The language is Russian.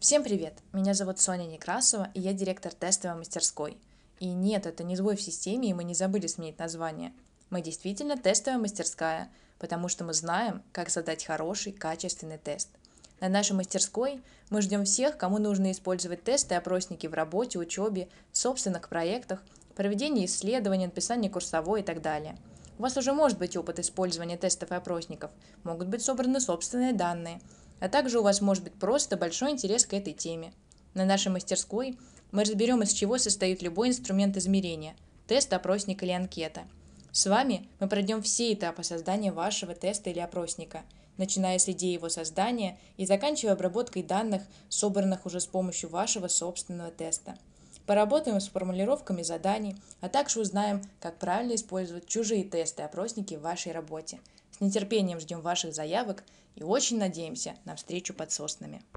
Всем привет! Меня зовут Соня Некрасова, и я директор тестовой мастерской. И нет, это не сбой в системе, и мы не забыли сменить название. Мы действительно тестовая мастерская, потому что мы знаем, как создать хороший, качественный тест. На нашей мастерской мы ждем всех, кому нужно использовать тесты и опросники в работе, учебе, собственных проектах, проведении исследований, написании курсовой и так далее – у вас уже может быть опыт использования тестов и опросников, могут быть собраны собственные данные, а также у вас может быть просто большой интерес к этой теме. На нашей мастерской мы разберем, из чего состоит любой инструмент измерения – тест, опросник или анкета. С вами мы пройдем все этапы создания вашего теста или опросника, начиная с идеи его создания и заканчивая обработкой данных, собранных уже с помощью вашего собственного теста – Поработаем с формулировками заданий, а также узнаем, как правильно использовать чужие тесты и опросники в вашей работе. С нетерпением ждем ваших заявок и очень надеемся на встречу под соснами.